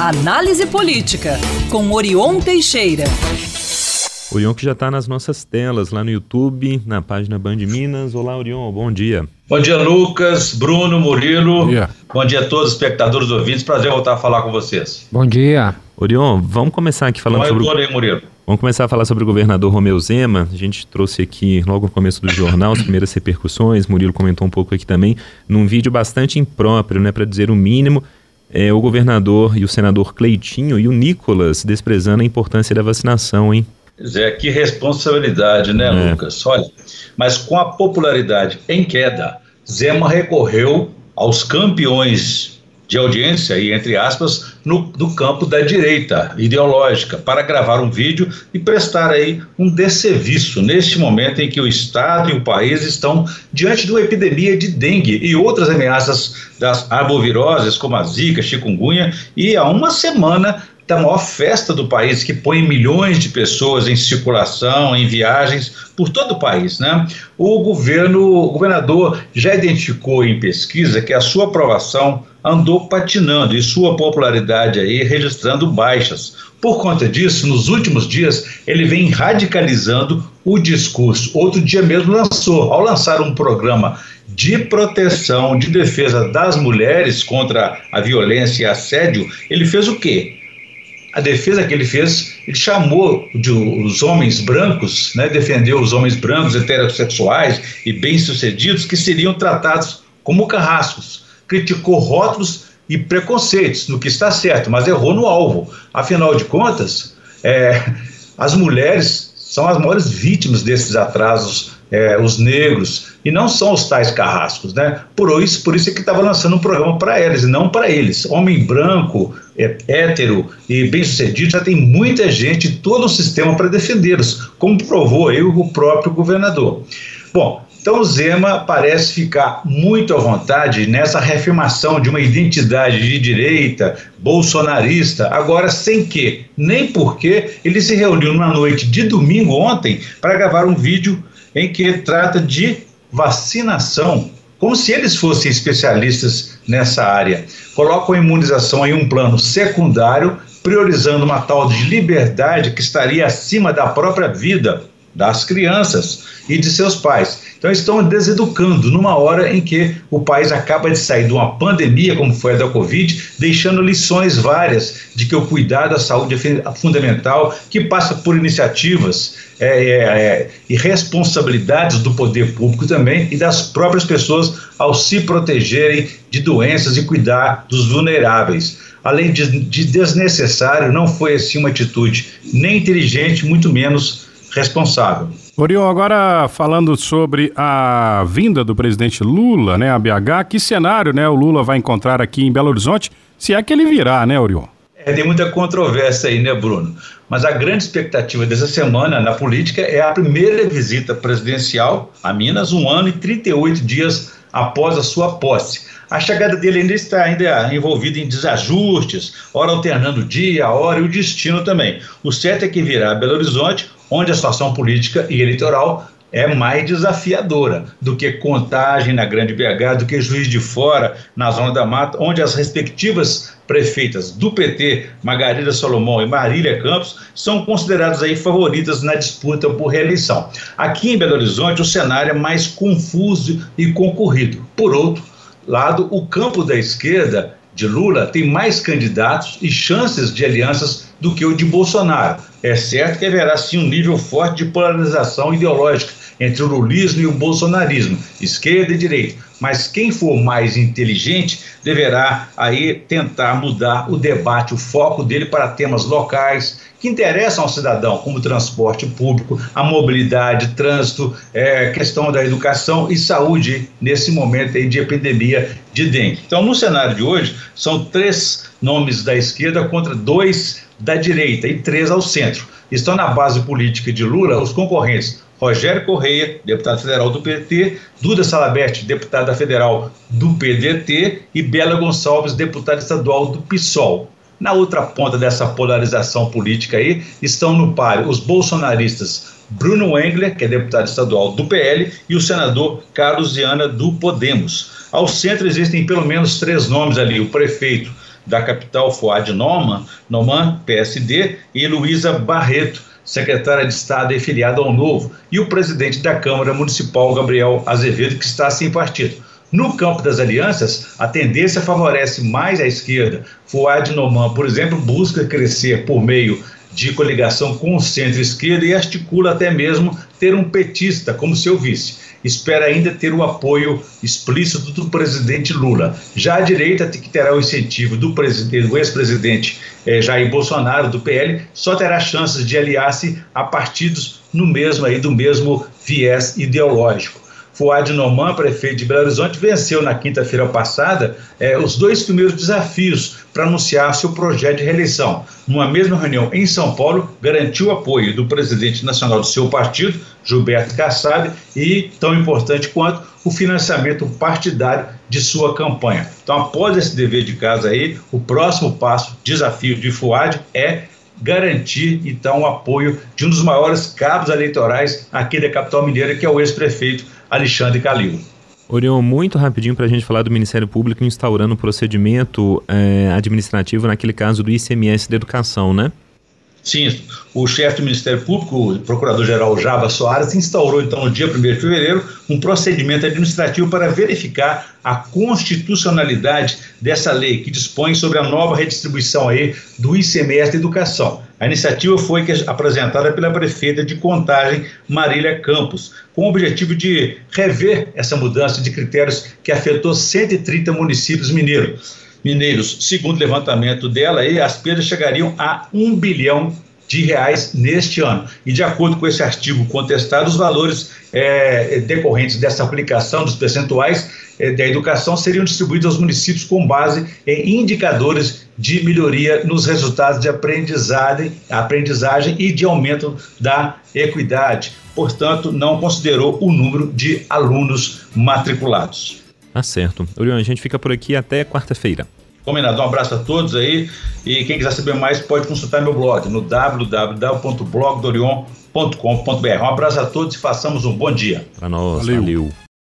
Análise Política, com Orion Teixeira. Orion que já está nas nossas telas, lá no YouTube, na página Band Minas. Olá, Orion, bom dia. Bom dia, Lucas, Bruno, Murilo. Bom dia, bom dia a todos os espectadores ouvintes. Prazer voltar a falar com vocês. Bom dia. Orion, vamos começar aqui falando sobre... Bom dia, Murilo. Vamos começar a falar sobre o governador Romeu Zema. A gente trouxe aqui logo no começo do jornal as primeiras repercussões. Murilo comentou um pouco aqui também, num vídeo bastante impróprio, né, para dizer o mínimo é, o governador e o senador Cleitinho e o Nicolas desprezando a importância da vacinação, hein? Zé, que responsabilidade, né, é. Lucas? Olha, mas com a popularidade em queda, Zema recorreu aos campeões de audiência, e entre aspas, no, no, campo da direita ideológica, para gravar um vídeo e prestar aí um desserviço neste momento em que o Estado e o país estão diante de uma epidemia de dengue e outras ameaças das arboviroses, como a zika, chikungunya, e há uma semana da maior festa do país, que põe milhões de pessoas em circulação, em viagens por todo o país. Né? O governo, o governador já identificou em pesquisa que a sua aprovação andou patinando e sua popularidade aí registrando baixas. Por conta disso, nos últimos dias, ele vem radicalizando o discurso. Outro dia mesmo lançou, ao lançar um programa de proteção, de defesa das mulheres contra a violência e assédio, ele fez o quê? a defesa que ele fez, ele chamou de, os homens brancos, né, defendeu os homens brancos heterossexuais e bem-sucedidos que seriam tratados como carrascos. Criticou rótulos e preconceitos, no que está certo, mas errou no alvo. Afinal de contas, é, as mulheres são as maiores vítimas desses atrasos é, os negros, e não são os tais carrascos, né? Por isso, por isso é que estava lançando um programa para elas e não para eles. Homem branco, é, hétero e bem-sucedido, já tem muita gente, todo o sistema para defendê-los, como provou aí o próprio governador. Bom, então Zema parece ficar muito à vontade nessa reafirmação de uma identidade de direita, bolsonarista, agora sem que, nem porque, ele se reuniu na noite de domingo ontem para gravar um vídeo em que trata de vacinação, como se eles fossem especialistas nessa área. Colocam a imunização em um plano secundário, priorizando uma tal de liberdade que estaria acima da própria vida das crianças e de seus pais. Então estão deseducando numa hora em que o país acaba de sair de uma pandemia, como foi a da Covid, deixando lições várias de que o cuidado da saúde é fundamental, que passa por iniciativas é, é, é, e responsabilidades do poder público também e das próprias pessoas ao se protegerem de doenças e cuidar dos vulneráveis. Além de, de desnecessário, não foi assim uma atitude nem inteligente, muito menos responsável. Oriol, agora falando sobre a vinda do presidente Lula, né, a BH, que cenário, né, o Lula vai encontrar aqui em Belo Horizonte, se é que ele virá, né, Oriol? É, tem muita controvérsia aí, né, Bruno? Mas a grande expectativa dessa semana na política é a primeira visita presidencial a Minas, um ano e 38 dias após a sua posse. A chegada dele ainda está ainda envolvida em desajustes, hora alternando o dia, a hora e o destino também. O certo é que virá a Belo Horizonte, onde a situação política e eleitoral é mais desafiadora do que contagem na Grande BH, do que Juiz de Fora, na Zona da Mata, onde as respectivas prefeitas do PT, Margarida Solomão e Marília Campos, são consideradas aí favoritas na disputa por reeleição. Aqui em Belo Horizonte, o cenário é mais confuso e concorrido. Por outro lado, o campo da esquerda de Lula tem mais candidatos e chances de alianças do que o de Bolsonaro. É certo que haverá sim um nível forte de polarização ideológica entre o lulismo e o bolsonarismo, esquerda e direita. Mas quem for mais inteligente deverá aí tentar mudar o debate, o foco dele para temas locais que interessam ao cidadão, como transporte público, a mobilidade, trânsito, é, questão da educação e saúde nesse momento aí de epidemia de dengue. Então, no cenário de hoje, são três nomes da esquerda contra dois da direita e três ao centro. Estão na base política de Lula os concorrentes Rogério Correia, deputado federal do PT, Duda Salabert, deputada federal do PDT e Bela Gonçalves, deputada estadual do PSOL. Na outra ponta dessa polarização política aí estão no páreo os bolsonaristas Bruno Engler, que é deputado estadual do PL, e o senador Carlos Viana do Podemos. Ao centro existem pelo menos três nomes ali: o prefeito da capital, Fuad Noman, Noman, PSD, e Luísa Barreto, secretária de Estado e filiada ao Novo, e o presidente da Câmara Municipal, Gabriel Azevedo, que está sem partido. No campo das alianças, a tendência favorece mais a esquerda. Fuad Noman, por exemplo, busca crescer por meio de coligação com o centro-esquerda e articula até mesmo ter um petista como seu vice. Espera ainda ter o apoio explícito do presidente Lula. Já a direita, que terá o incentivo do, do ex-presidente eh, Jair Bolsonaro, do PL, só terá chances de aliar-se a partidos no mesmo aí, do mesmo viés ideológico. Fuad Noman, prefeito de Belo Horizonte, venceu na quinta-feira passada eh, os dois primeiros desafios para anunciar seu projeto de reeleição. Numa mesma reunião em São Paulo, garantiu o apoio do presidente nacional do seu partido, Gilberto Kassab, e, tão importante quanto, o financiamento partidário de sua campanha. Então, após esse dever de casa aí, o próximo passo, desafio de Fuad, é garantir, então, o apoio de um dos maiores cabos eleitorais aqui da capital mineira, que é o ex-prefeito Alexandre Calil. Orion, muito rapidinho para a gente falar do Ministério Público instaurando o procedimento é, administrativo naquele caso do ICMS da educação, né? Sim, o chefe do Ministério Público, o procurador-geral Java Soares, instaurou então no dia 1 de fevereiro um procedimento administrativo para verificar a constitucionalidade dessa lei que dispõe sobre a nova redistribuição aí do ICMS da educação. A iniciativa foi apresentada pela prefeita de Contagem, Marília Campos, com o objetivo de rever essa mudança de critérios que afetou 130 municípios mineiros mineiros. Segundo o levantamento dela, as perdas chegariam a um bilhão de reais neste ano. E de acordo com esse artigo contestado, os valores é, decorrentes dessa aplicação dos percentuais é, da educação seriam distribuídos aos municípios com base em indicadores de melhoria nos resultados de aprendizagem, aprendizagem e de aumento da equidade. Portanto, não considerou o número de alunos matriculados. Tá certo. Orion, a gente fica por aqui até quarta-feira. Combinado. Um abraço a todos aí. E quem quiser saber mais pode consultar meu blog no www.blogdorion.com.br. Um abraço a todos e façamos um bom dia. Para nós. valeu. valeu.